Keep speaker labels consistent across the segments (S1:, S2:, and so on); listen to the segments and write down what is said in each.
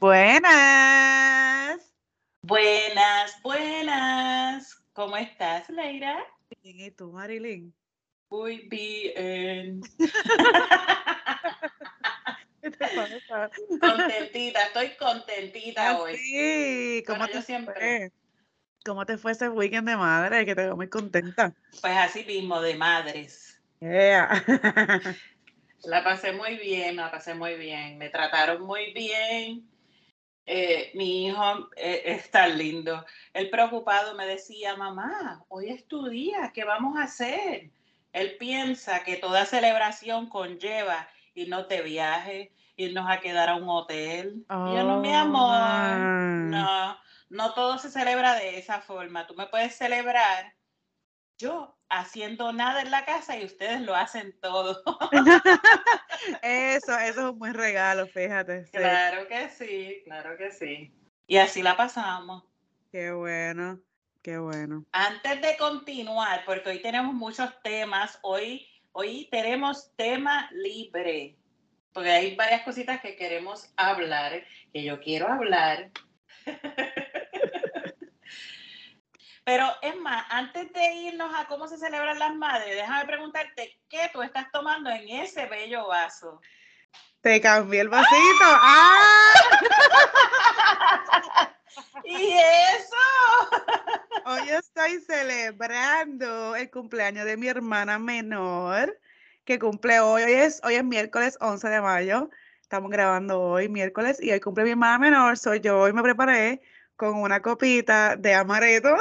S1: Buenas.
S2: Buenas, buenas. ¿Cómo estás, Leira?
S1: Bien, ¿Y tú, Marilyn?
S2: Muy bien.
S1: ¿Qué te pasa?
S2: Contentita, estoy contentita
S1: Ah,
S2: hoy.
S1: sí, ¿Cómo
S2: Bueno,
S1: te
S2: yo siempre.
S1: fue? ¿Cómo te fue ese weekend de madre? Que te veo muy contenta.
S2: Pues así mismo, de madres.
S1: Yeah.
S2: La pasé muy bien, la pasé muy bien. Me trataron muy bien. Eh, mi hijo eh, es tan lindo. Él preocupado me decía, mamá, hoy es tu día, ¿qué vamos a hacer? Él piensa que toda celebración conlleva irnos de viaje, irnos a quedar a un hotel. Y yo no, mi
S1: Oh,
S2: amor, no, no todo se celebra de esa forma. Tú me puedes celebrar yo haciendo nada en la casa y ustedes lo hacen todo.
S1: Eso, eso es un buen regalo, fíjate. sí.
S2: Claro que sí, claro que sí. Y así la pasamos.
S1: Qué bueno, qué bueno.
S2: Antes de continuar, porque hoy tenemos muchos temas, hoy, hoy tenemos tema libre, porque hay varias cositas que queremos hablar, que yo quiero hablar. Pero es más, antes de irnos a cómo se celebran las madres, déjame preguntarte qué tú estás tomando en ese bello vaso.
S1: Te cambié el vasito. ¡Ah!
S2: ¿Y eso?
S1: Hoy estoy celebrando el cumpleaños de mi hermana menor, que cumple hoy. Hoy es, hoy es miércoles 11 de mayo. Estamos grabando hoy, miércoles, y hoy cumple mi hermana menor. Soy yo. Hoy me preparé con una copita de amaretto.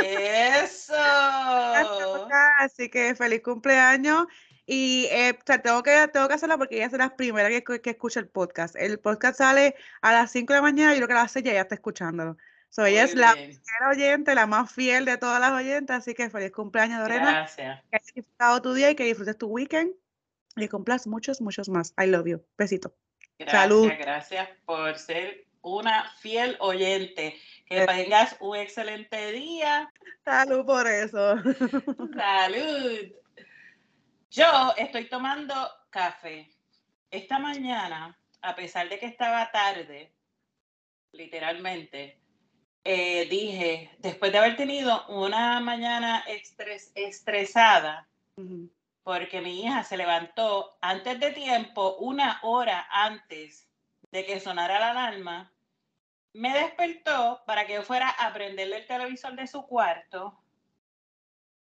S2: Eso.
S1: Así que feliz cumpleaños. Y eh, o sea, tengo que, tengo que hacerla porque ella es la primera que, que escucha el podcast. El podcast sale a las 5 de la mañana y lo que la hace ya, ya está escuchándolo. So, ella
S2: Muy
S1: es la primera oyente, la más fiel de todas las oyentes. Así que feliz cumpleaños, Lorena.
S2: Gracias.
S1: Que hayas disfrutado tu día y que disfrutes tu weekend. Y cumplas muchos, muchos más. I love you. Besito.
S2: Gracias,
S1: Salud.
S2: gracias por ser una fiel oyente. Que
S1: Eh.
S2: tengas un excelente día.
S1: Salud por eso.
S2: Salud. Yo estoy tomando café. Esta mañana, a pesar de que estaba tarde, literalmente, eh, dije, después de haber tenido una mañana estres- estresada, porque mi hija se levantó antes de tiempo, una hora antes de que sonara la alarma, me despertó para que yo fuera a prenderle el televisor de su cuarto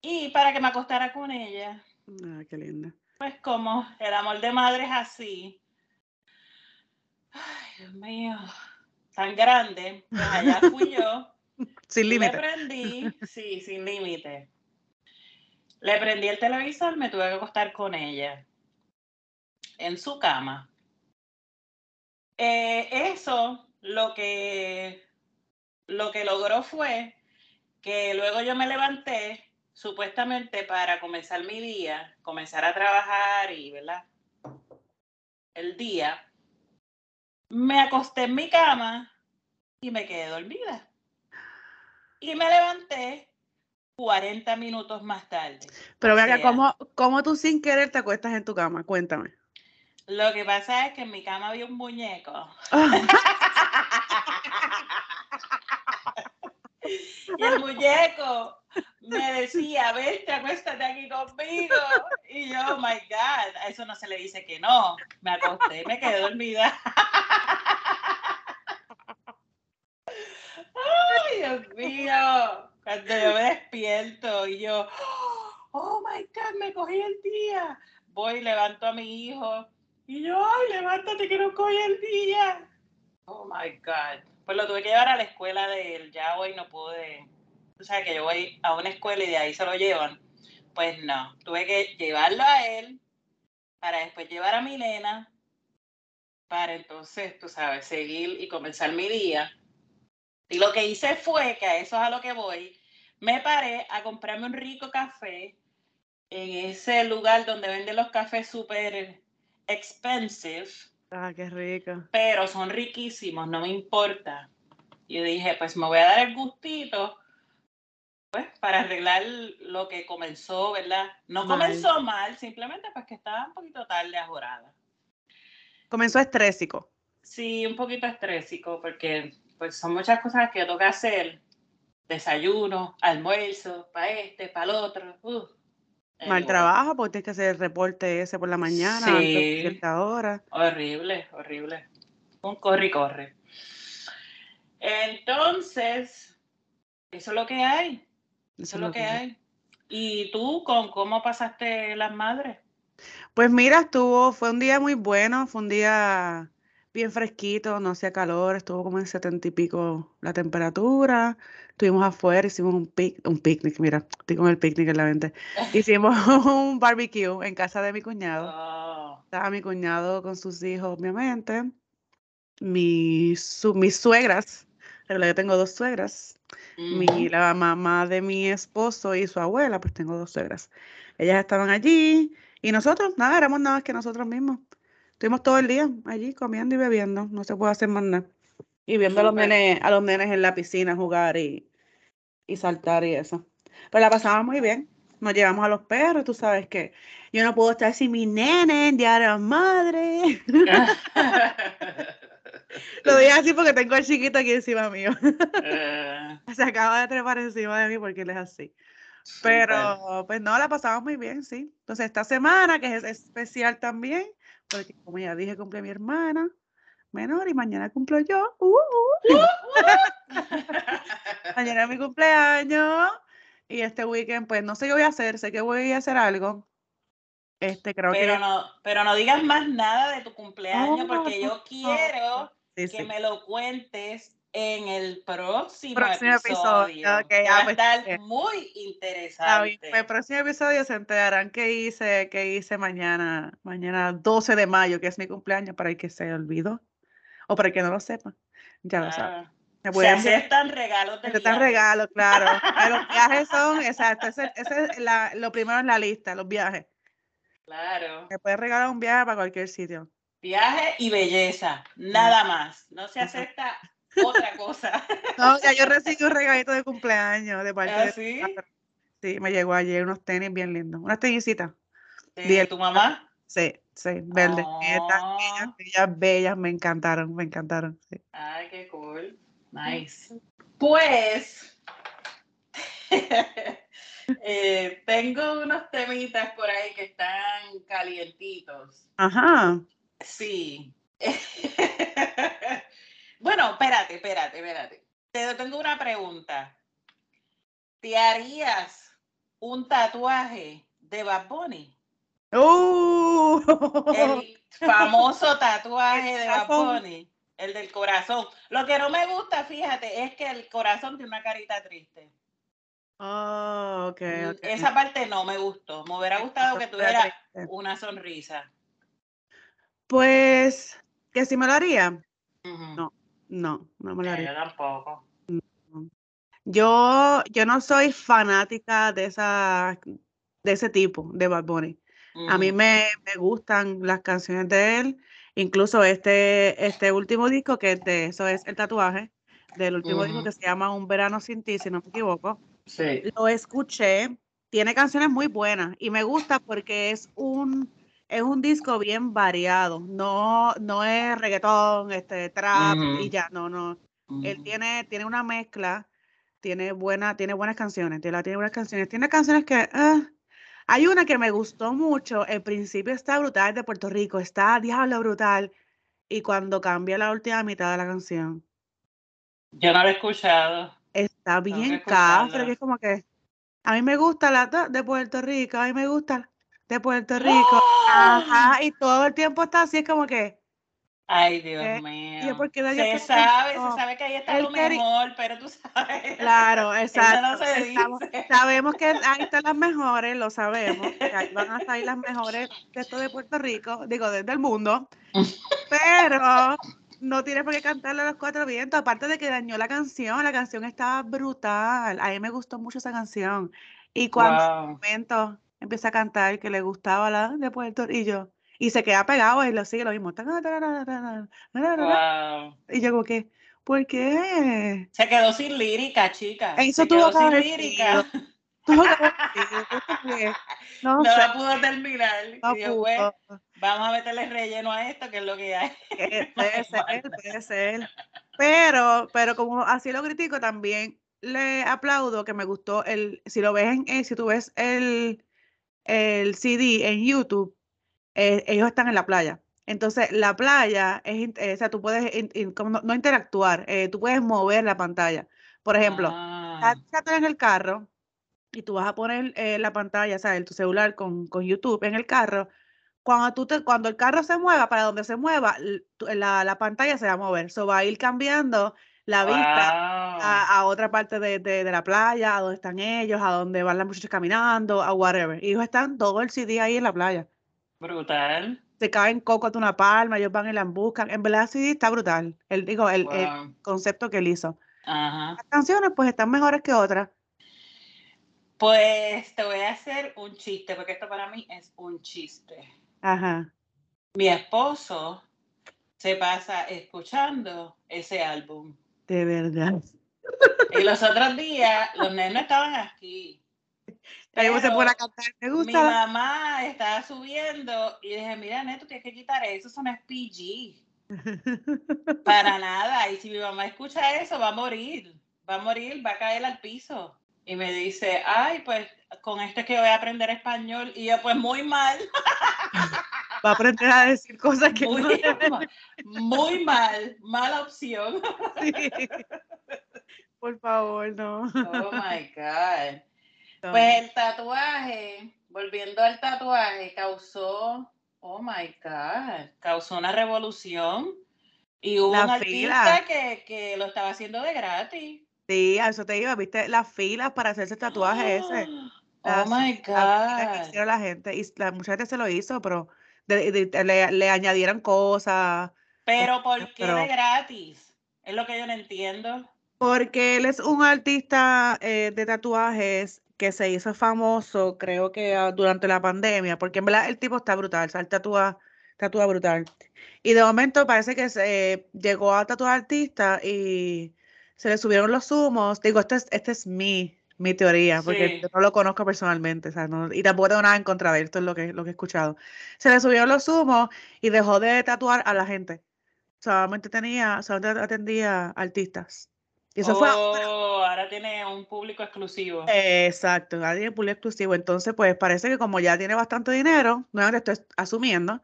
S2: y para que me acostara con ella.
S1: Ah, qué linda.
S2: Pues como el amor de madre es así. Ay, Dios mío, tan grande. Pues allá fui yo.
S1: Sin
S2: Le
S1: límite.
S2: prendí, sí, sin límite. Le prendí el televisor, me tuve que acostar con ella en su cama. Eh, eso lo que, lo que logró fue que luego yo me levanté supuestamente para comenzar mi día, comenzar a trabajar y, ¿verdad? El día. Me acosté en mi cama y me quedé dormida. Y me levanté 40 minutos más tarde.
S1: Pero
S2: O
S1: ve acá,
S2: sea,
S1: ¿cómo, ¿cómo tú sin querer te acuestas en tu cama? Cuéntame.
S2: Lo que pasa es que en mi cama había un muñeco. Y el muñeco me decía, vente, acuéstate aquí conmigo. Y yo, oh my God, a eso no se le dice que no. Me acosté, me quedé dormida. Ay, Dios mío. Cuando yo me despierto y yo, oh my God, me cogí el día. Voy, levanto a mi hijo y yo, ay, levántate que no cogí el día. Oh my God. Pues lo tuve que llevar a la escuela de él. Ya hoy no pude. Tú sabes que yo voy a una escuela y de ahí se lo llevan. Pues no, tuve que llevarlo a él para después llevar a mi nena para entonces, tú sabes, seguir y comenzar mi día. Y lo que hice fue, que a eso es a lo que voy, me paré a comprarme un rico café en ese lugar donde venden los cafés súper expensive,
S1: Ah, qué rico.
S2: Pero son riquísimos, no me importa. Yo dije, pues me voy a dar el gustito, pues, para arreglar lo que comenzó, ¿verdad? No comenzó mal, simplemente pues que estaba un poquito tarde ajorada.
S1: Comenzó estrésico.
S2: Sí, un poquito estrésico, porque pues son muchas cosas que tengo que hacer. Desayuno, almuerzo, para este, para el otro. Uh,
S1: Mal trabajo, porque tienes que hacer el reporte ese por la mañana, antes de
S2: Sí.
S1: cierta hora.
S2: Horrible, horrible. Un corre y corre. Entonces, eso es lo que hay. Eso es lo que hay. ¿Y tú con cómo pasaste las madres?
S1: Pues mira, estuvo, fue un día muy bueno, fue un día bien fresquito, no hacía calor, estuvo como en setenta y pico la temperatura. Estuvimos afuera, hicimos un pic, un picnic, mira, estoy con el picnic en la mente. Hicimos un barbecue en casa de mi cuñado.
S2: Oh,
S1: Estaba mi cuñado con sus hijos, obviamente. Mi, su- mis suegras, recuerda que tengo dos suegras. Mi,
S2: ujú.
S1: la mamá de mi esposo y su abuela, pues tengo dos suegras. Ellas estaban allí y nosotros, nada, éramos nada más que nosotros mismos. Estuvimos todo el día allí comiendo y bebiendo, no se puede hacer más nada. Y viendo a los nenes, a los nenes en la piscina jugar y, y saltar y eso. Pero la pasamos muy bien. Nos llevamos a los perros, tú sabes que yo no puedo estar sin mi nene de la Madre. Lo digo así porque tengo al chiquito aquí encima mío.
S2: Eh,
S1: Se acaba de trepar encima de mí porque él es así. Pero, pues no, la pasamos muy bien, sí. Entonces, esta semana, que es especial también, porque como ya dije, cumple mi hermana menor y mañana cumplo yo. uh, uh. Mañana es mi cumpleaños. Y este weekend, pues no sé qué voy a hacer, sé que voy a hacer algo. Este, creo
S2: Pero
S1: que.
S2: no, pero no digas más nada de tu cumpleaños
S1: No,
S2: porque yo quiero
S1: Sí,
S2: que
S1: sí.
S2: me lo cuentes en el próximo,
S1: Próximo episodio,
S2: episodio.
S1: ok,
S2: que
S1: ah,
S2: va a
S1: pues,
S2: estar
S1: bien.
S2: muy
S1: bien,
S2: interesante.
S1: pues, el próximo episodio se enterarán qué hice, qué hice mañana, mañana 12 de mayo, que es mi cumpleaños, para el que se olvidó. O para el que no lo sepa, ya lo.
S2: Ah,
S1: Me
S2: se
S1: pueden enviar-
S2: aceptan regalos de
S1: Este está
S2: viaje.
S1: regalo, claro. Ah, Los viajes son, exacto, ese, ese es la- lo primero en la lista, los viajes.
S2: Claro.
S1: Me puedes regalar un viaje para cualquier sitio.
S2: Viaje y belleza, nada más. No se acepta otra cosa.
S1: No, ya yo recibí un regalito de cumpleaños de parte
S2: ¿Ah,
S1: de
S2: sí?
S1: Sí, me llegó ayer unos tenis bien lindos. Unas tenisitas.
S2: ¿De tu mamá?
S1: Sí, sí, verdes.
S2: Oh.
S1: bellas, bellas, bellas, me encantaron, me encantaron. sí.
S2: Ay, qué cool. Nice. Pues eh, tengo unos temitas por ahí que están calientitos.
S1: Ajá.
S2: Sí. bueno, espérate, espérate, espérate. Te tengo una pregunta. ¿Te harías un tatuaje de Bad Bunny?
S1: ¡Uh!
S2: El famoso tatuaje de Bad. Bunny, el del corazón. Lo que no me gusta, fíjate, es que el corazón tiene una carita triste.
S1: Oh, ok.
S2: Esa parte no me gustó. Me hubiera gustado que tuviera una sonrisa.
S1: Pues, que si me lo haría. No, no, no me lo
S2: Eh,
S1: haría.
S2: Yo tampoco.
S1: Yo, yo no soy fanática de esa, de ese tipo de Bad Bunny. A mí me, me gustan las canciones de él, incluso este, este último disco que es de eso es el tatuaje del último disco que se llama Un verano sin ti, si no me equivoco.
S2: Sí.
S1: Lo escuché, tiene canciones muy buenas y me gusta porque es un, es un disco bien variado, no, no es reggaetón, este, trap y ya, no, no. Él tiene, tiene una mezcla, tiene, buena, tiene buenas canciones, tiene, tiene buenas canciones, tiene canciones que, ah, hay una que me gustó mucho, el principio está brutal de Puerto Rico, está diablo brutal, y cuando cambia la última mitad de la canción,
S2: Yo no lo he escuchado.
S1: está bien
S2: escucharla.
S1: cafre, que es como que, a mí me gusta la de- de Puerto Rico, a mí me gusta de Puerto Rico, ajá, y todo el tiempo está así, es como que,
S2: Ay, Dios mío.
S1: Y yo, ¿por qué nadie
S2: se sabe, se sabe que ahí está lo mejor, pero tú sabes.
S1: claro, exacto,
S2: no se
S1: estamos-
S2: dice.
S1: sabemos que ahí están las mejores, lo sabemos, que ahí van a salir las mejores de esto de Puerto Rico, digo, desde el mundo, pero no tienes por qué cantarle a los cuatro vientos, aparte de que dañó la canción, la canción estaba brutal, a mí me gustó mucho esa canción, y cuando
S2: Wow.
S1: momento empieza a cantar que le gustaba la de Puerto Rico, y yo, Y se queda pegado y lo sigue lo mismo.
S2: Wow.
S1: Y yo como que, ¿por qué?
S2: Se quedó sin lírica, chica.
S1: Eso
S2: Se
S1: tuvo
S2: quedó
S1: que
S2: sin lírica.
S1: Tuvo que No,
S2: No
S1: sé,
S2: la pudo terminar.
S1: no
S2: pues, vamos a meterle relleno a esto, que es lo que hay.
S1: Eh, Puede ser, puede ser. Pero, pero como así lo critico, también le aplaudo que me gustó el, si lo ves en, eh, si tú ves el, el CD en YouTube, eh, ellos están en la playa. Entonces, la playa es, eh, o sea, tú puedes in- in- como no, no interactuar, eh, tú puedes mover la pantalla. Por ejemplo,
S2: Ah,
S1: estás en el carro y tú vas a poner eh, la pantalla, o sea, en tu celular con, con YouTube en el carro. Cuando, tú te, cuando el carro se mueva, para donde se mueva, la, la pantalla se va a mover. So, va a ir cambiando la vista
S2: wow.
S1: a, a otra parte de, de- de la playa, a donde están ellos, a donde van las muchachas caminando, a whatever. Y ellos están todo el CD ahí en la playa.
S2: Brutal.
S1: Se caen coco de una palma, ellos van y la buscan. En verdad, el CD está brutal. El, digo, el, el concepto que él hizo.
S2: Ajá.
S1: Las canciones, pues, están mejores que otras.
S2: Pues te voy a hacer un chiste, porque esto para mí es un chiste.
S1: Ajá.
S2: Mi esposo se pasa escuchando ese álbum.
S1: De verdad.
S2: Y los otros días, los nenes estaban aquí.
S1: Se
S2: pero
S1: pone a cantar.
S2: Mi
S1: gusta.
S2: mamá estaba subiendo y dije, mira, Neto, tienes que quitar eso, eso no es PG. Para nada. Y si mi mamá escucha eso, va a morir. Va a morir, va a caer al piso. Y me dice, ay, pues con esto es que voy a aprender español. Y yo, pues muy mal,
S1: Va a aprender a decir cosas que no
S2: muy,
S1: debe
S2: mal, muy mal, mala opción.
S1: Por favor, no.
S2: Oh my God.
S1: No.
S2: Pues el tatuaje, volviendo al tatuaje, causó, oh my God, causó una revolución. Y hubo
S1: La
S2: un
S1: fila.
S2: artista que, que lo estaba haciendo de gratis.
S1: Sí, a eso te iba, viste las filas para hacerse el tatuaje ese.
S2: Oh my
S1: La fila que
S2: God.
S1: hicieron la gente, y la, mucha gente se lo hizo, pero de- de- le, le añadieron cosas.
S2: Pero ¿por qué
S1: Pero-
S2: de gratis? Es lo que yo no entiendo.
S1: Porque él es un artista eh, de tatuajes que se hizo famoso, creo que ah, durante la pandemia, porque en verdad el tipo está brutal, o sea, él tatúa, tatúa brutal. Y de momento parece que se eh, llegó a tatuar artista y se le subieron los humos. Digo, esta es, esta es mi, mi teoría, porque
S2: Sí.
S1: yo no lo conozco personalmente, o sea, no- y tampoco tengo nada en contra de él, esto es lo que, lo que he escuchado. Se le subieron los humos y dejó de tatuar a la gente. Solamente tenía, solamente atendía artistas. Y eso fue ahora.
S2: Oh, ahora tiene un público exclusivo.
S1: Exacto, nadie público exclusivo. Entonces, pues parece que como ya tiene bastante dinero, nuevamente estoy asumiendo,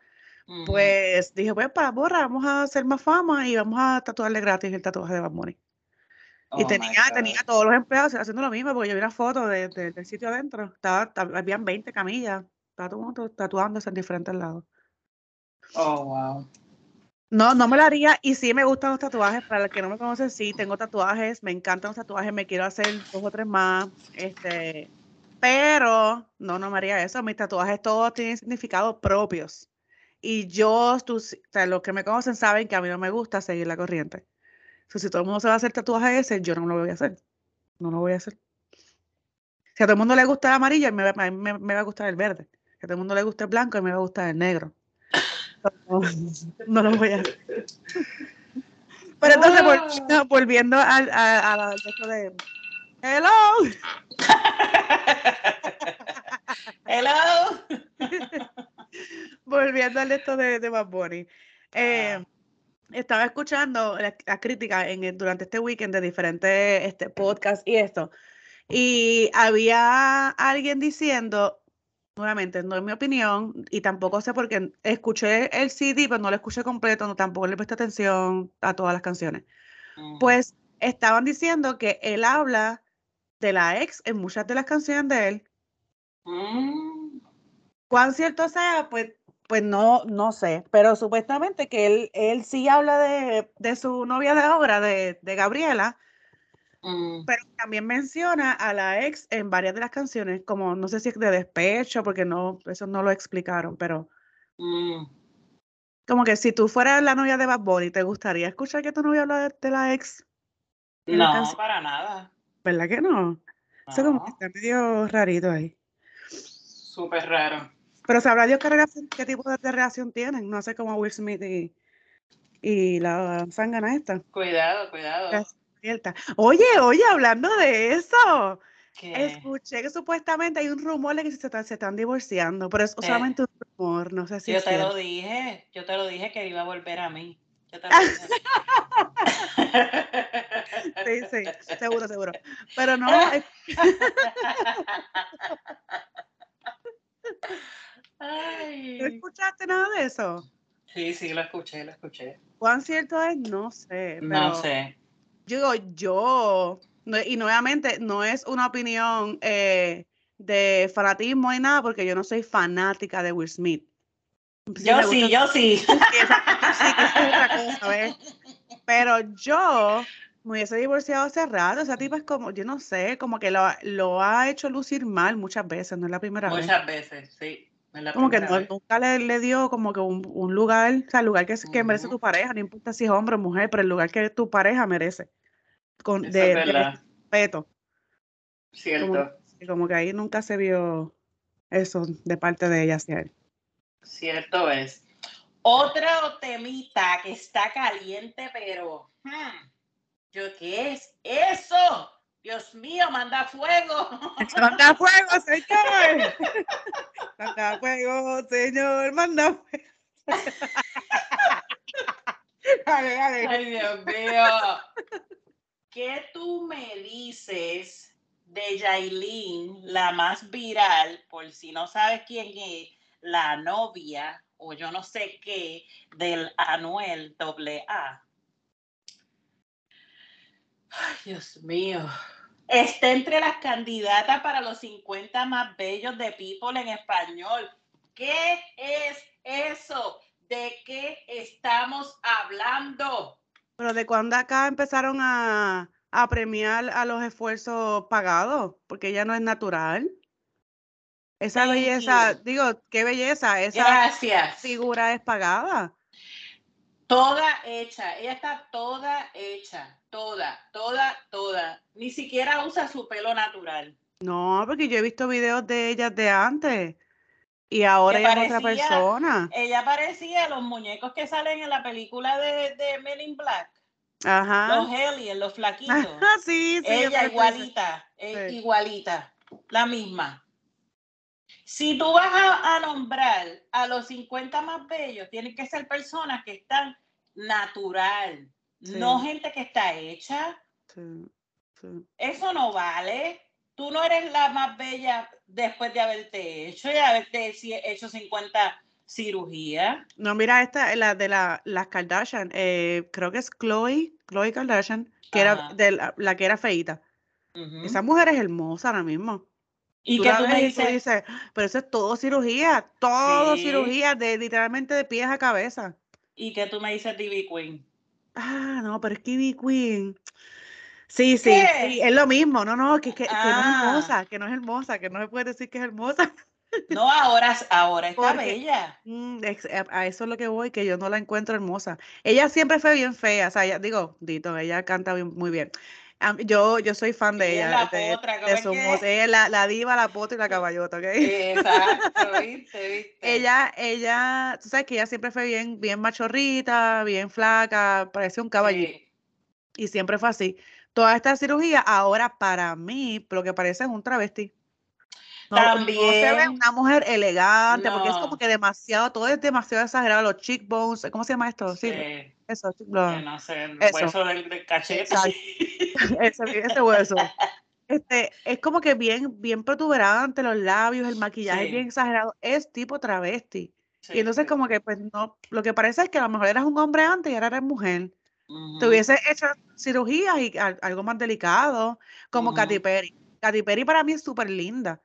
S1: pues dije, pues para borra, vamos a hacer más fama y vamos a tatuarle gratis el tatuaje de Bad Bunny. Y
S2: Oh
S1: tenía, tenía todos los empleados haciendo lo mismo, porque yo vi una foto de- de- del sitio adentro, estaba, estaba- habían 20 camillas, estaba todo el mundo tatuándose en diferentes lados.
S2: Oh, wow.
S1: No, no me lo haría y sí me gustan los tatuajes. Para los que no me conocen, sí, tengo tatuajes, me encantan los tatuajes, me quiero hacer dos o tres más. Este, pero no, no me haría eso. Mis tatuajes todos tienen significados propios. Y yo, tú, o sea, los que me conocen saben que a mí no me gusta seguir la corriente. So, si todo el mundo se va a hacer tatuaje ese, yo no lo voy a hacer. No lo voy a hacer. Si a todo el mundo le gusta el amarillo, me, va- a mí me, me va a gustar el verde. Si a todo el mundo le gusta el blanco, a mí me va a gustar el negro. No, no lo voy a hacer. Pero entonces, volviendo, volviendo al, a, a la- esto de Hello.
S2: Hello.
S1: Volviendo al esto de, de Bad Bunny. Eh,
S2: Ajá.
S1: Estaba escuchando la, la crítica en, el- durante este weekend de diferentes este, podcasts y esto. Y había alguien diciendo, nuevamente, no es mi opinión, y tampoco sé por qué escuché el CD, pero no lo escuché completo, no, tampoco le presté atención a todas las canciones. Pues estaban diciendo que él habla de la ex en muchas de las canciones de él.
S2: Mm.
S1: Cuán cierto sea, pues, pues no, no sé, pero supuestamente que él, él sí habla de, de su novia de obra, de, de Gabriela,
S2: Mm.
S1: pero también menciona a la ex en varias de las canciones, como no sé si es de despecho, porque no, eso no lo explicaron, pero
S2: Mm.
S1: como que si tú fueras la novia de Bad Bunny, ¿te gustaría escuchar que tu novia habla de, de la ex? la
S2: No,
S1: canción?
S2: para nada.
S1: ¿Verdad que no? Eso como que
S2: No.
S1: está medio rarito ahí.
S2: Súper raro.
S1: Pero sabrá Dios qué, relación- qué tipo de, relación tienen. No sé cómo Will Smith y, y la zángana esta.
S2: Cuidado, cuidado.
S1: Oye, oye, hablando de eso,
S2: ¿Qué?
S1: escuché que supuestamente hay un rumor de que se están, se están divorciando, pero es
S2: Eh.
S1: solamente un rumor, no sé si
S2: Yo te lo dije, yo te lo dije que iba a volver a mí. Yo te lo dije.
S1: Sí, sí, seguro, seguro. Pero no, es- ¿no
S2: Ay.
S1: escuchaste nada de eso?
S2: Sí, sí, lo escuché, lo escuché.
S1: ¿Cuán cierto es? No sé.
S2: No sé.
S1: Yo digo, yo, no- y nuevamente, no es una opinión eh, de fanatismo ni nada, porque yo no soy fanática de Will Smith.
S2: Yo sí,
S1: gusta-
S2: yo sí.
S1: Sí, esa- sí, que eso es otra cosa, ¿ves? Pero yo me hubiese divorciado hace rato. Esa tipa es como, yo no sé, como que lo, lo ha hecho lucir mal muchas veces, no es la primera vez.
S2: Muchas veces, sí.
S1: Como que no- nunca le, le dio como que un, un lugar, o sea, el lugar que, que merece tu pareja, no importa si es hombre o mujer, pero el lugar que tu pareja merece. Con, de, respeto.
S2: Cierto,
S1: Como, como que ahí nunca se vio eso de parte de ella hacia él.
S2: cierto es. Otro temita que está caliente, pero hmm, yo ¿qué es eso? Dios mío, manda fuego.
S1: ¡Manda fuego, señor! ¡Manda fuego, señor! ¡Manda fuego! dale, dale.
S2: Ay, Dios mío. ¿Qué tú me dices de Yailin, la más viral, por si no sabes quién es, la novia o yo no sé qué del Anuel AA? Ay, Dios mío. Está entre las candidatas para los 50 más bellos de People en español. ¿Qué es eso? ¿De qué estamos hablando?
S1: Pero de cuándo acá empezaron a, a premiar a los esfuerzos pagados, porque ella no es natural. Esa
S2: Thank
S1: belleza,
S2: you.
S1: digo, qué belleza, esa
S2: Gracias.
S1: figura es pagada.
S2: Toda hecha, ella está toda hecha, toda, toda, toda. Ni siquiera usa su pelo natural.
S1: No, porque yo he visto videos de ellas de antes y ahora ella es otra persona.
S2: Ella parecía los muñecos que salen en la película de, de Men in Black,
S1: Ajá.
S2: los aliens, los flaquitos.
S1: Sí,
S2: ella igualita, eh,
S1: Sí.
S2: igualita, la misma. Si tú vas a, a nombrar a los 50 más bellos, tienen que ser personas que están natural, no gente que está hecha.
S1: Sí, sí.
S2: Eso no vale. Tú no eres la más bella después de haberte hecho y haberte hecho 50 cirugías.
S1: No, mira, esta, la de la, las Kardashian, eh, creo que es Chloe, Chloe Kardashian, que
S2: Ajá.
S1: era de la, la que era feíta.
S2: Ujú.
S1: Esa mujer es hermosa ahora mismo.
S2: Y
S1: Tú
S2: que tú me
S1: tú
S2: dices,
S1: pero eso es todo cirugía, todo
S2: Sí.
S1: cirugía, de literalmente de pies a cabeza.
S2: y que tú me dices DB Queen.
S1: Ah, no, pero es Kiwi Queen. Sí, sí, es lo mismo. No, no, que, que, que no es
S2: Ah.
S1: hermosa, que no es hermosa, que no se puede decir que es hermosa.
S2: No, ahora, ahora está
S1: Porque-
S2: bella.
S1: Mm, a eso es lo que voy, que yo no la encuentro hermosa. Ella siempre fue bien fea, o sea, ella- digo, Dito, ella canta bien- muy bien. Yo, yo soy fan de
S2: Ella la
S1: de,
S2: potra.
S1: Ella es la, la diva, la pota y la caballota, ¿ok?
S2: Exacto, viste, viste.
S1: Ella, ella, tú sabes que ella siempre fue bien, bien machorrita, bien flaca, parecía un caballito.
S2: Sí.
S1: Y siempre fue así. Toda esta cirugía, ahora para mí, lo que parece es un travesti. No, no se ve
S2: También.
S1: una mujer elegante, porque es como
S2: No.
S1: que demasiado, todo es demasiado exagerado. Los cheekbones, ¿cómo se llama esto? Sí,
S2: Sí,
S1: eso, cheek-
S2: que
S1: lo-
S2: no sé, el
S1: Eso.
S2: hueso del, del cachete.
S1: Ese, ese hueso. Este, es como que bien, bien protuberante los labios, el maquillaje
S2: Sí.
S1: bien exagerado. Es tipo travesti.
S2: Sí,
S1: y entonces
S2: sí.
S1: como que, pues no, lo que parece es que a lo mejor eras un hombre antes y ahora eres mujer. Te hubiese hecho cirugías y al- algo más delicado, como Katy
S2: Ujú.
S1: Perry. Katy Perry para mí es súper linda.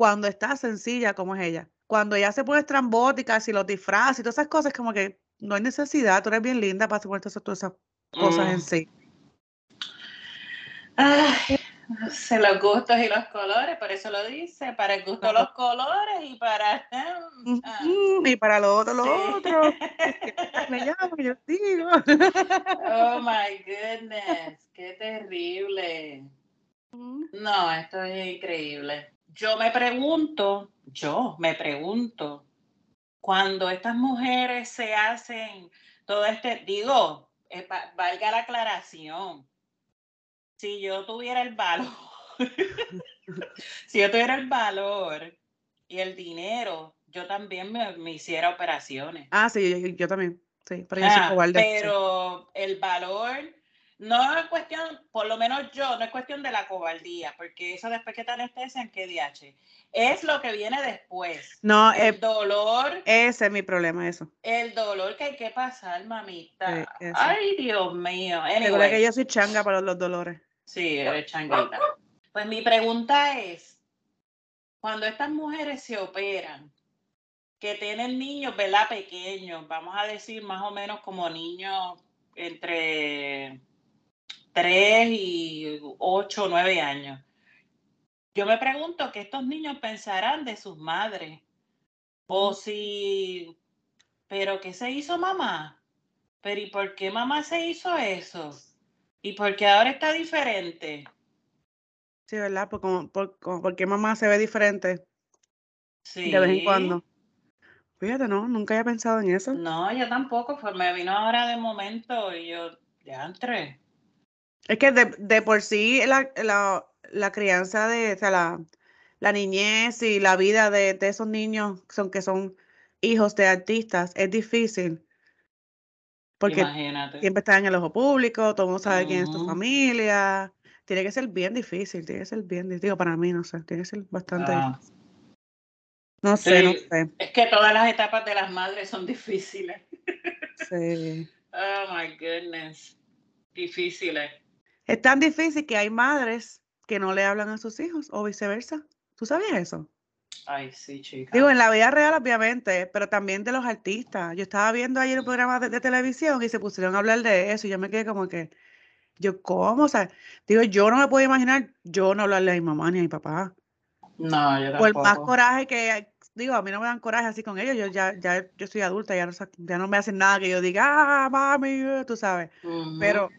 S1: Cuando está sencilla como es ella. Cuando ella se pone estrambótica, si los disfraza y todas esas cosas, como que no hay necesidad. Tú eres bien linda para esas- todas esas cosas en
S2: Mm.
S1: sí.
S2: Ay, sé, los gustos y los colores, por eso lo dice, para el gusto
S1: Claro.
S2: los colores y para... ah,
S1: Y para lo otro, lo
S2: sí.
S1: otro. Me llamo, yo digo.
S2: Oh my goodness, qué terrible. No, esto es increíble. Yo me pregunto, yo me pregunto, cuando estas mujeres se hacen todo este, digo, eh, valga la aclaración, si yo tuviera el valor, si yo tuviera el valor y el dinero, yo también me, hiciera operaciones.
S1: Ah, sí, yo, también. Sí,
S2: pero, ah, pero el valor no es cuestión, por lo menos yo, no es cuestión de la cobardía, porque eso después que te anestesian, ¿qué DH? Es lo que viene después.
S1: No,
S2: el dolor.
S1: Ese es mi problema, eso.
S2: El dolor que hay que pasar, mamita. Ay, Dios mío.
S1: Anyway. que yo soy changa para los dolores.
S2: Sí, eres changuita. Pues mi pregunta es, cuando estas mujeres se operan, que tienen niños, ¿verdad? Pequeños, vamos a decir más o menos como niños entre 3 y 8 o 9 años. Yo me pregunto qué estos niños pensarán de sus madres. O si, pero ¿qué se hizo mamá? Pero ¿y por qué mamá se hizo eso? ¿Y por qué ahora está diferente?
S1: Sí, ¿verdad? Por, por, qué mamá se ve diferente? Sí. De vez en cuando. Fíjate, no, nunca había pensado en eso.
S2: No, yo tampoco, pues me vino ahora de momento y yo ya entré.
S1: Es que de, por sí la, la, crianza de, o sea, la, la, niñez y la vida de, esos niños son, que son hijos de artistas es difícil. Porque siempre están en el ojo público, todo el mundo sabe quién es tu familia. Tiene que ser bien difícil, tiene que ser bien difícil. Digo, para mí, no sé, tiene que ser bastante ah. difícil. No sé, no sé.
S2: Es que todas las etapas de las madres son difíciles.
S1: Sí.
S2: oh my goodness. Difíciles.
S1: Es tan difícil que hay madres que no le hablan a sus hijos o viceversa. ¿Tú sabías eso?
S2: Ay, sí, chica.
S1: Digo, en la vida real, obviamente, pero también de los artistas. Yo estaba viendo ayer un programa de, televisión y se pusieron a hablar de eso y yo me quedé como que, yo, ¿cómo? O sea, digo, yo no me puedo imaginar yo no hablarle a mi mamá ni a mi papá.
S2: No, yo tampoco.
S1: Por más coraje que, digo, a mí no me dan coraje así con ellos, yo ya, ya yo soy adulta, ya no, ya no me hacen nada que yo diga, ah, mami, tú sabes. Pero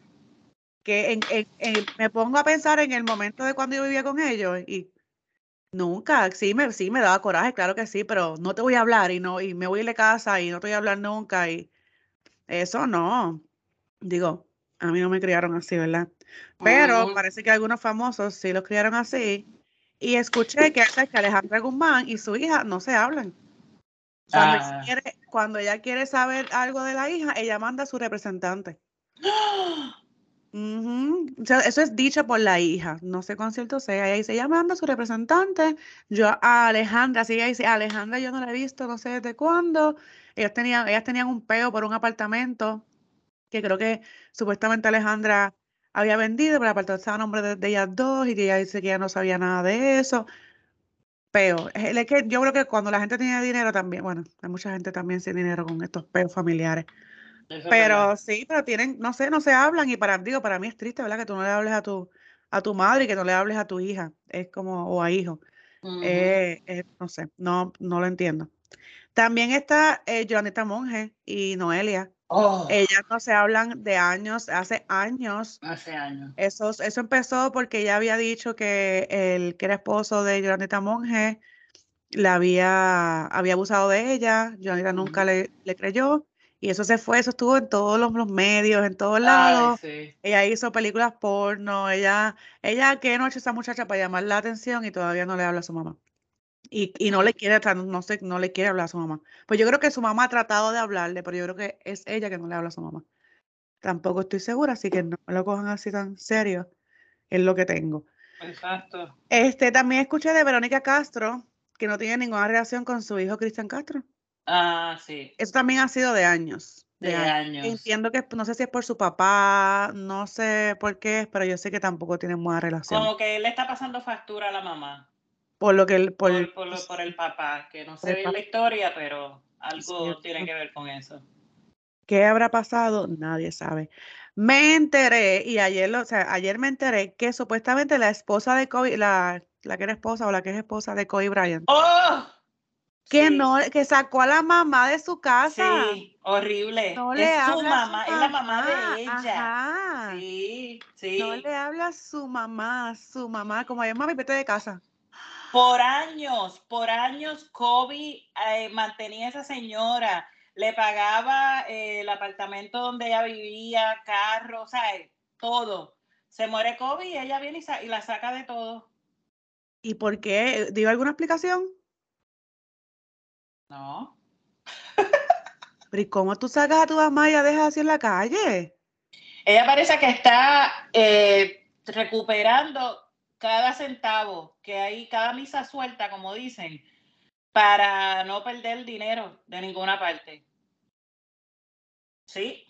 S1: que me pongo a pensar en el momento de cuando yo vivía con ellos y nunca, sí me, sí me daba coraje, claro que sí, pero no te voy a hablar y no, y me voy a ir de casa y no te voy a hablar nunca y eso no. Digo, a mí no me criaron así, ¿verdad? Pero parece que algunos famosos sí los criaron así. Y escuché que, que Alejandra Guzmán y su hija no se hablan. Cuando, ah. quiere, cuando ella quiere saber algo de la hija, ella manda a su representante. ¡Ah! eso es dicho por la hija, no sé con cierto sea. Ella dice, ella manda a su representante, yo a Alejandra, sí, ella dice, Alejandra yo no la he visto, no sé desde cuándo. Ellas tenían, ellas tenían un peo por un apartamento que creo que supuestamente Alejandra había vendido, pero el apartamento estaba a nombre de, ellas dos y ella dice que ella no sabía nada de eso. Peo. Es que yo creo que cuando la gente tiene dinero también, bueno, hay mucha gente también sin dinero con estos peos familiares pero sí, pero tienen, no sé, no se hablan y para, digo, para mí es triste, ¿verdad? Que tú no le hables a tu, a tu madre y que no le hables a tu hija, es como, o a hijo. Eh, no sé, no, no lo entiendo. También está eh, Monge y Noelia.
S2: Oh.
S1: Ellas no se hablan de años, hace años.
S2: Hace años.
S1: Eso, eso empezó porque ella había dicho que el que era esposo de Jonathan Monge la había, había abusado de ella. Jonathan nunca le, le creyó. Y eso se fue, eso estuvo en todos los, medios, en todos lados. Ella hizo películas porno, ella, ella, qué noche esa muchacha para llamar la atención y todavía no le habla a su mamá. Y, y no le quiere, no sé, no le quiere hablar a su mamá. Pues yo creo que su mamá ha tratado de hablarle, pero yo creo que es ella que no le habla a su mamá. Tampoco estoy segura, así que no me lo cojan así tan serio. Es lo que tengo.
S2: Exacto.
S1: Este, también escuché de Verónica Castro, que no tiene ninguna relación con su hijo Cristian Castro.
S2: Ah, sí.
S1: Eso también ha sido de años.
S2: De, años.
S1: Entiendo que no sé si es por su papá, no sé por qué, pero yo sé que tampoco tienen buena relación.
S2: Como que él le está pasando factura a la mamá.
S1: Por lo que él,
S2: por, por, el papá, que no sé la historia, pero algo tiene que ver con eso.
S1: ¿Qué habrá pasado? Nadie sabe. Me enteré, y ayer, o sea, ayer me enteré que supuestamente la esposa de Kobe, la, la que era esposa o la que es esposa de Kobe Bryant.
S2: ¡Oh!
S1: Que no, que sacó a la mamá de su casa.
S2: Sí, horrible.
S1: No le es su
S2: mamá, es la mamá de ella. Sí, sí.
S1: No le habla a su mamá, su mamá, como es mami, vete de casa.
S2: Por años, por años, Kobe eh, mantenía a esa señora, le pagaba eh, el apartamento donde ella vivía, carro, o sea, todo. Se muere Kobe y ella viene y, y la saca de todo.
S1: ¿Y por qué? ¿Dio alguna explicación?
S2: No.
S1: Pero ¿y cómo tú sacas a tu mamá y la dejas así en la calle?
S2: Ella parece que está eh, recuperando cada centavo que hay, cada misa suelta, como dicen, para no perder dinero de ninguna parte. Sí.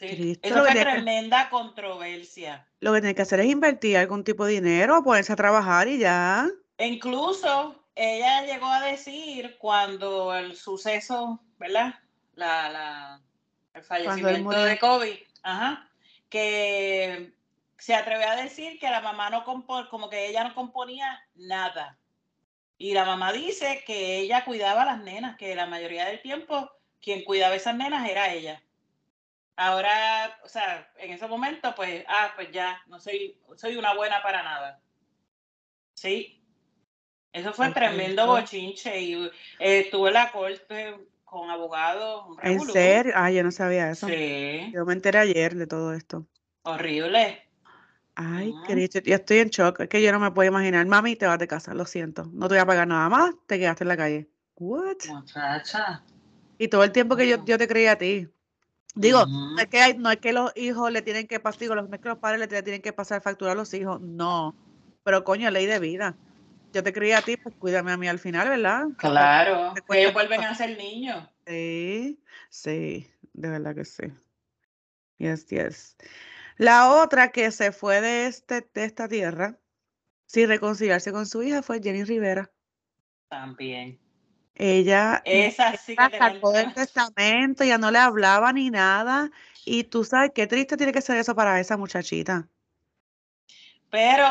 S2: sí. Eso es tremenda controversia.
S1: Lo que tiene que hacer es invertir algún tipo de dinero, ponerse a trabajar y ya.
S2: E incluso ella llegó a decir cuando el suceso, ¿verdad? La, la, el fallecimiento de COVID, ajá, que se atrevió a decir que la mamá no componía, como que ella no componía nada. Y la mamá dice que ella cuidaba a las nenas, que la mayoría del tiempo quien cuidaba a esas nenas era ella. Ahora, o sea, en ese momento, pues, ah, pues ya, no soy, soy una buena para nada. Sí. Eso fue tremendo bochinche y eh, estuve en la corte con abogados.
S1: ¿En serio? Ah, yo no sabía eso. Sí. Yo me enteré ayer de todo esto.
S2: Horrible.
S1: Ay, querido, ya estoy en shock. Es que yo no me puedo imaginar. Mami, te vas de casa, lo siento. No te voy a pagar nada más, te quedaste en la calle. What?
S2: Muchacha.
S1: Y todo el tiempo que yo, yo te creía a ti. Digo, no, es que no es que los hijos le tienen que pasar, digo, no es que los padres le tienen que pasar factura a los hijos, no. Pero coño, ley de vida. Yo te creía a ti, pues cuídame a mí al final, ¿verdad?
S2: Claro, que ellos vuelven a ser niños.
S1: Sí, sí, de verdad que sí. Yes, yes. La otra que se fue de, este, de esta tierra sin reconciliarse con su hija fue Jenny Rivera.
S2: También.
S1: Ella,
S2: Esa sí que
S1: sacó del testamento, ya no le hablaba ni nada. Y tú sabes qué triste tiene que ser eso para esa muchachita.
S2: Pero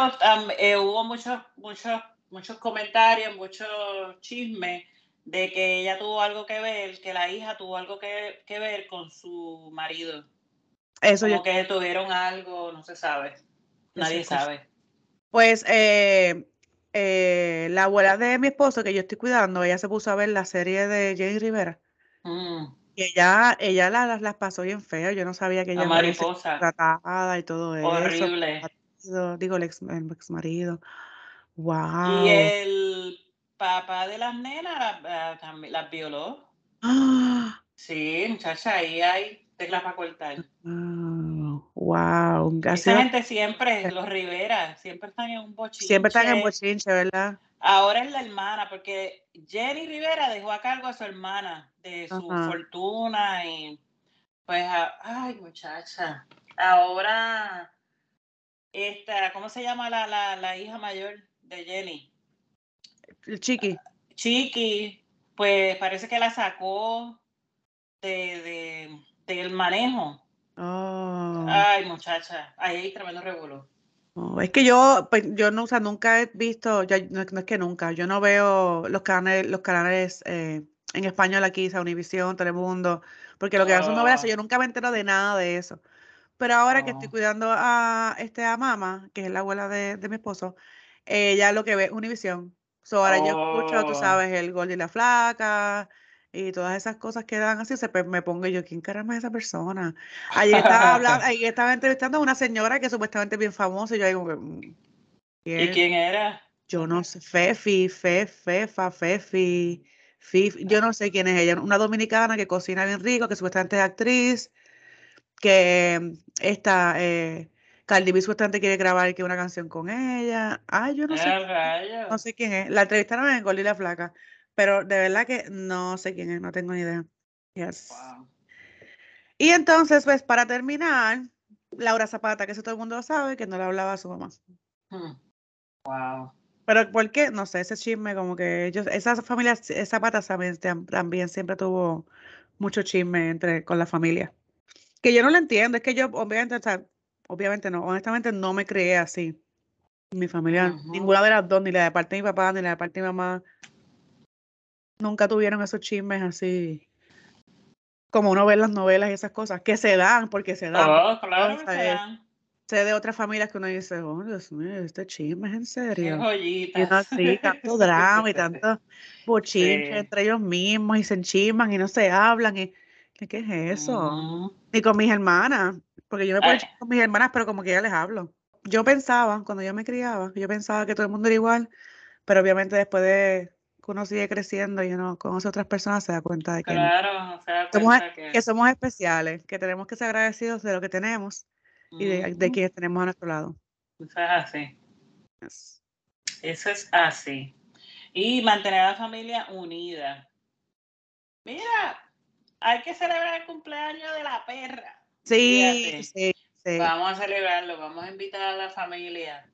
S2: eh, hubo muchos, muchos, muchos comentarios, muchos chismes de que ella tuvo algo que ver, que la hija tuvo algo que, que ver con su marido. Eso Como que tuvieron algo, no se sabe. Nadie sabe.
S1: Pues eh, eh, la abuela de mi esposo, que yo estoy cuidando, ella se puso a ver la serie de Jenny Rivera. Mm. Y ella, ella las la pasó bien feo. Yo no sabía que ella
S2: mariposa.
S1: tratada y todo eso.
S2: Horrible.
S1: Digo, el ex, el ex marido. Wow.
S2: Y el papá de las nenas las, las violó.
S1: ¡Ah!
S2: Sí, muchacha, ahí hay teclas para cortar.
S1: wow.
S2: Esa gente siempre, los Rivera, siempre están en un bochinche.
S1: Siempre están en bochinche, ¿verdad?
S2: Ahora es la hermana, porque Jenny Rivera dejó a cargo a su hermana de su fortuna y pues, ay muchacha, ahora esta, ¿cómo se llama la, la, la hija mayor de Jenny?
S1: Chiqui.
S2: Chiqui, pues parece que la sacó de, de del manejo.
S1: Oh.
S2: Ay, muchacha, ahí hay tremendo revuelo.
S1: es que yo, pues, yo no, o sea, nunca he visto, no, es que nunca, yo no veo los canales, los canales eh, en español aquí, o Univisión, Telemundo, porque lo que hacen son novelas, oh. yo nunca me entero de nada de eso. Pero ahora que estoy oh. cuidando a este a mamá, que es la abuela de, de mi esposo, ella lo que ve es Univisión. So, ahora yo escucho, tú sabes, el gol y la flaca, y todas esas cosas que dan así, se, me pongo yo, ¿quién caramba es esa persona? Allí estaba hablando, ahí estaba entrevistando a una señora que supuestamente es bien famosa y yo digo,
S2: mm, ¿y quién era?
S1: Yo no sé, Fefi, Fefa, Fefi, Fifi, yo no sé quién es ella, una dominicana que cocina bien rico, que supuestamente es actriz, que esta, eh, Cardi B supuestamente quiere grabar que una canción con ella. Ay, yo no sé. No sé quién es. La entrevistaron en Gol y la Flaca. Pero de verdad que no sé quién es, no tengo ni idea. Yes. Y entonces, pues para terminar, Laura Zapata, que eso todo el mundo lo sabe, que no le hablaba a su mamá.
S2: Hmm. Wow.
S1: Pero ¿por qué? No sé, ese chisme como que ellos, esa familia Zapata también, también siempre tuvo mucho chisme entre, con la familia. Que yo no lo entiendo, es que yo obviamente, o sea, obviamente no, honestamente no me creé así. Mi familia, ninguna de las dos, ni la de parte de mi papá, ni la de parte de mi mamá, nunca tuvieron esos chismes así como uno ve las novelas y esas cosas, que se dan, porque se dan.
S2: Oh, claro que se dan.
S1: sé de otras familias que uno dice, oh, Dios mío, este chisme es en serio. Y así, tanto drama y tanto bochinche
S2: Sí.
S1: entre ellos mismos y se enchisman y no se hablan. Y, ¿qué, es eso?
S2: Ujú.
S1: Ni con mis hermanas, porque yo me puedo
S2: Ay.
S1: echar con mis hermanas, pero como que ya les hablo. Yo pensaba, cuando yo me criaba, yo pensaba que todo el mundo era igual, pero obviamente después de que uno sigue creciendo y uno conoce a otras personas, se da cuenta de que, no,
S2: Claro, se da
S1: Somos-
S2: cuenta que.
S1: que somos especiales, que tenemos que ser agradecidos de lo que tenemos y de, quienes tenemos a nuestro lado.
S2: Eso es así.
S1: Yes.
S2: Eso es así. Y mantener a la familia unida. Mira, hay que celebrar el cumpleaños de la perra.
S1: Sí, sí, sí.
S2: Vamos a celebrarlo, vamos a invitar a la familia.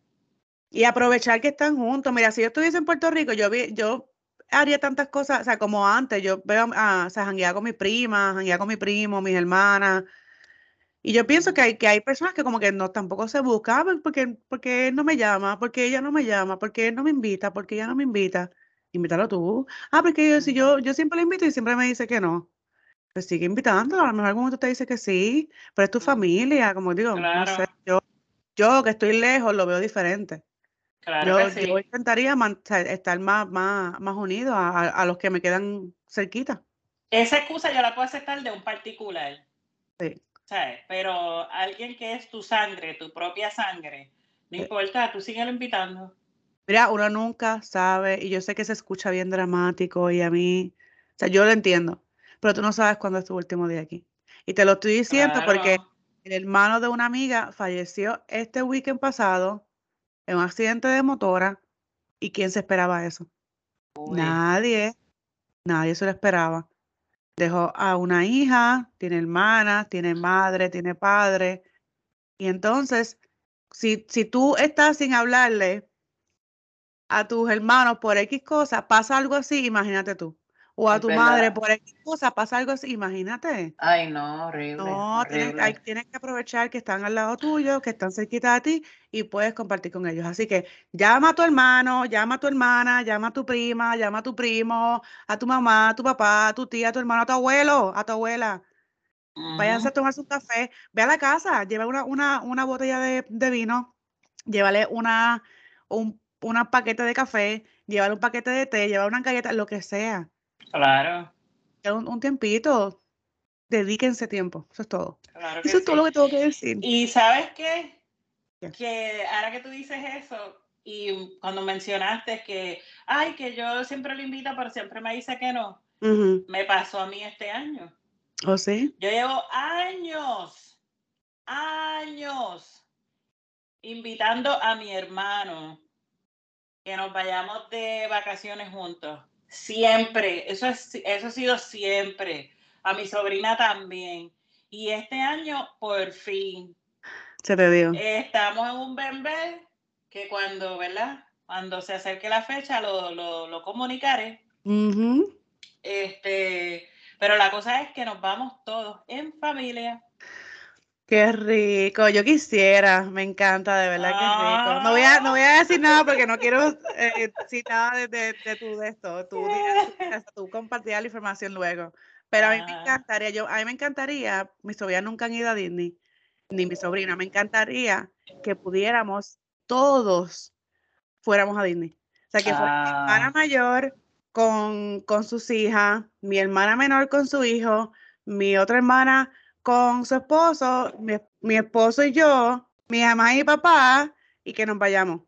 S1: Y aprovechar que están juntos. Mira, si yo estuviese en Puerto Rico, yo vi, yo haría tantas cosas, o sea, como antes, yo veo, a, o sea, jangueaba con mis primas, jangueaba con mi primo, mis hermanas. Y yo pienso que hay, que hay personas que como que no tampoco se buscan porque, porque él no me llama, porque ella no me llama, porque él no me invita, porque ella no me invita. Invítalo tú. Ah, porque yo, si yo, yo siempre le invito y siempre me dice que no. Pues sigue invitándolo, a lo mejor algún momento te dice que sí, pero es tu familia, como digo, no sé,
S2: Claro.
S1: yo, yo que estoy lejos lo veo diferente.
S2: Claro
S1: Yo,
S2: que sí.
S1: yo intentaría estar más, más, más unido a, a- a los que me quedan cerquita.
S2: Esa excusa yo la puedo aceptar de un particular.
S1: Sí.
S2: ¿sabes? Pero alguien que es tu sangre, tu propia sangre, no
S1: Sí.
S2: importa, tú síguelo invitando.
S1: Mira, uno nunca sabe, y yo sé que se escucha bien dramático y a mí, o sea, yo lo entiendo, pero tú no sabes cuándo es tu último día aquí. Y te lo estoy diciendo porque el hermano de una amiga falleció este weekend pasado en un accidente de motora. ¿Y quién se esperaba eso?
S2: Uy,
S1: Nadie, nadie se lo esperaba. Dejó a una hija, tiene hermanas, tiene madre, tiene padre. Y entonces, si, si tú estás sin hablarle a tus hermanos por X cosa, pasa algo así, imagínate tú. O a tu madre por X cosa, pasa algo así, imagínate.
S2: Ay, no, horrible,
S1: No, tienes, hay-
S2: horrible.
S1: tienes que aprovechar que están al lado tuyo, que están cerquita de ti y puedes compartir con ellos. Así que llama a tu hermano, llama a tu hermana, llama a tu prima, llama a tu primo, a tu mamá, a tu papá, a tu tía, a tu hermano, a tu abuelo, a tu abuela. Váyanse a tomarse un café, ve a la casa, lleva una, una, una botella de, de vino, llévale una, un una paquete de café, llévale un paquete de té, llévale una galleta, lo que sea.
S2: Claro,
S1: Un, un tiempito, dedíquense tiempo, eso es todo.
S2: claro
S1: Eso es todo lo que tengo que decir.
S2: Y sabes qué? Que ahora que tú dices eso, y cuando mencionaste que, ay, que yo siempre lo invito, pero siempre me dice que no, me pasó a mí este año.
S1: ¿Oh, sí?
S2: Yo llevo años, años invitando a mi hermano que nos vayamos de vacaciones juntos. Siempre, eso, es, eso ha sido siempre. A mi sobrina también. Y este año, por fin,
S1: Se te dio.
S2: estamos en un bebé que cuando, ¿verdad? Cuando se acerque la fecha lo, lo, lo comunicaré. Este, pero la cosa es que nos vamos todos en familia.
S1: Qué rico, yo quisiera, me encanta, de verdad que rico. No voy a, no voy a decir nada porque no quiero eh, decir nada de, de, de tu de esto, tú, dirás, tú compartirás la información luego. Pero a mí me
S2: Ajá.
S1: encantaría, yo, a mí me encantaría, mis sobrinas nunca han ido a Disney, ni mi sobrina, me encantaría que pudiéramos todos fuéramos a Disney. O sea, que fuera mi hermana
S2: Ah.
S1: mayor con, con sus hijas, mi hermana menor con su hijo, mi otra hermana con su esposo, mi, mi esposo y yo, mi mamá y mi papá, y que nos vayamos.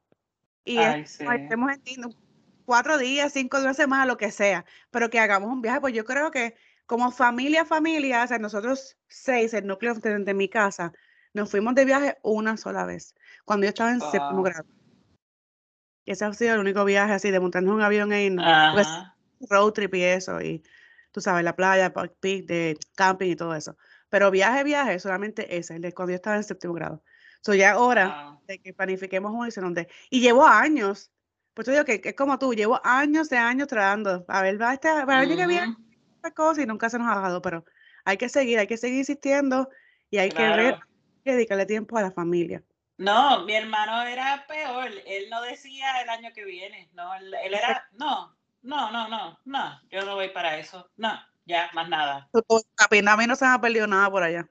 S1: Y
S2: Ay,
S1: es-
S2: sí.
S1: nos estemos en cuatro días, cinco días, una semana, lo que sea, pero que hagamos un viaje, pues yo creo que como familia, familia, o sea, nosotros seis, el núcleo de, de mi casa, nos fuimos de viaje una sola vez, cuando yo estaba en séptimo
S2: Wow.
S1: grado. Ese ha sido el único viaje así de montarnos en un avión e irnos. Porque es
S2: Ajá.
S1: road trip y eso, y tú sabes, la playa, park pic, de camping y todo eso. Pero viaje, viaje, solamente ese, el de cuando yo estaba en séptimo grado. So ya ahora
S2: Wow.
S1: de que planifiquemos se nos dé. Y llevo años, pues yo digo que, que es como tú, llevo años de años tratando. A ver, va este, para el año que viene esta cosa y nunca se nos ha dado, pero hay que seguir, hay que seguir insistiendo y hay que ver,
S2: Claro.
S1: hay que dedicarle tiempo a la familia.
S2: No, mi hermano era peor. Él no decía el año que viene. No, él, él era, no, no, no, no, no. Yo no voy para eso. No, ya, más nada.
S1: Tu- tu- Papi, a mí no se me ha perdido nada por allá.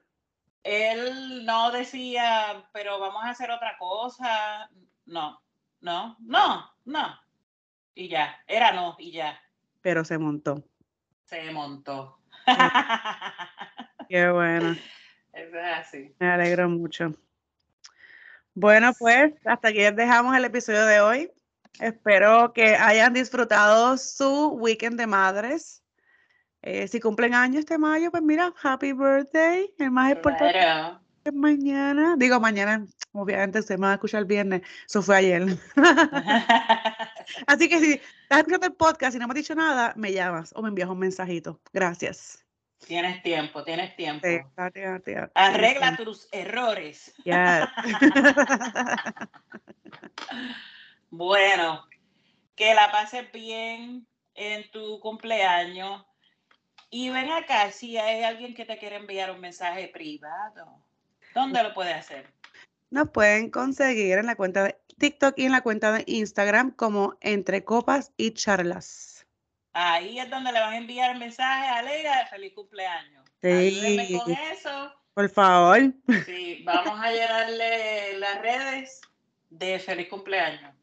S2: él no decía, pero vamos a hacer otra cosa. No, no, no, no. Y ya, era no, y ya.
S1: Pero se montó.
S2: Se montó.
S1: Qué bueno.
S2: Eso es así.
S1: Me alegro mucho. Bueno, pues hasta aquí dejamos el episodio de hoy. Espero que hayan disfrutado su weekend de madres. Eh, si cumplen años este mayo, pues mira, happy birthday. El más importante
S2: Claro.
S1: mañana. Digo mañana, obviamente se me va a escuchar el viernes. Eso fue ayer. Así que si estás escuchando el podcast y no me has dicho nada, me llamas o me envías un mensajito. Gracias.
S2: tienes tiempo, tienes tiempo.
S1: Sí.
S2: Arregla tus errores.
S1: Yes.
S2: Bueno, que la pases bien en tu cumpleaños. Y ven acá, si hay alguien que te quiere enviar un mensaje privado, ¿dónde lo puede hacer?
S1: Nos pueden conseguir en la cuenta de TikTok y en la cuenta de Instagram como Entre Copas y Charlas.
S2: Ahí es donde le van a enviar mensaje a Leila de feliz cumpleaños. Ayúdenme
S1: Sí,
S2: con eso.
S1: por favor.
S2: Sí, vamos a llenarle las redes de feliz cumpleaños.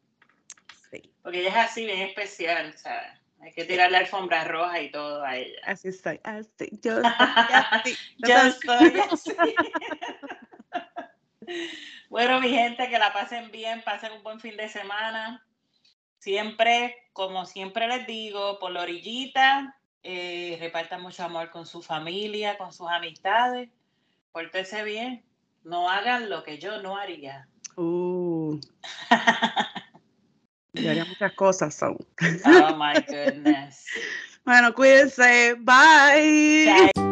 S1: Sí,
S2: Porque ella es así, bien especial, ¿sabes? Hay que tirarle alfombra roja y todo a ella.
S1: así estoy. Así, yo así.
S2: Yo estoy así. bueno, mi gente, que la pasen bien, pasen un buen fin de semana. Siempre, como siempre les digo, por la orillita, eh, repartan mucho amor con su familia, con sus amistades. Pórtense bien. No hagan lo que yo no haría.
S1: Uh, yo haría muchas cosas. son.
S2: Oh my goodness.
S1: Bueno, cuídense. Bye.
S2: Chao.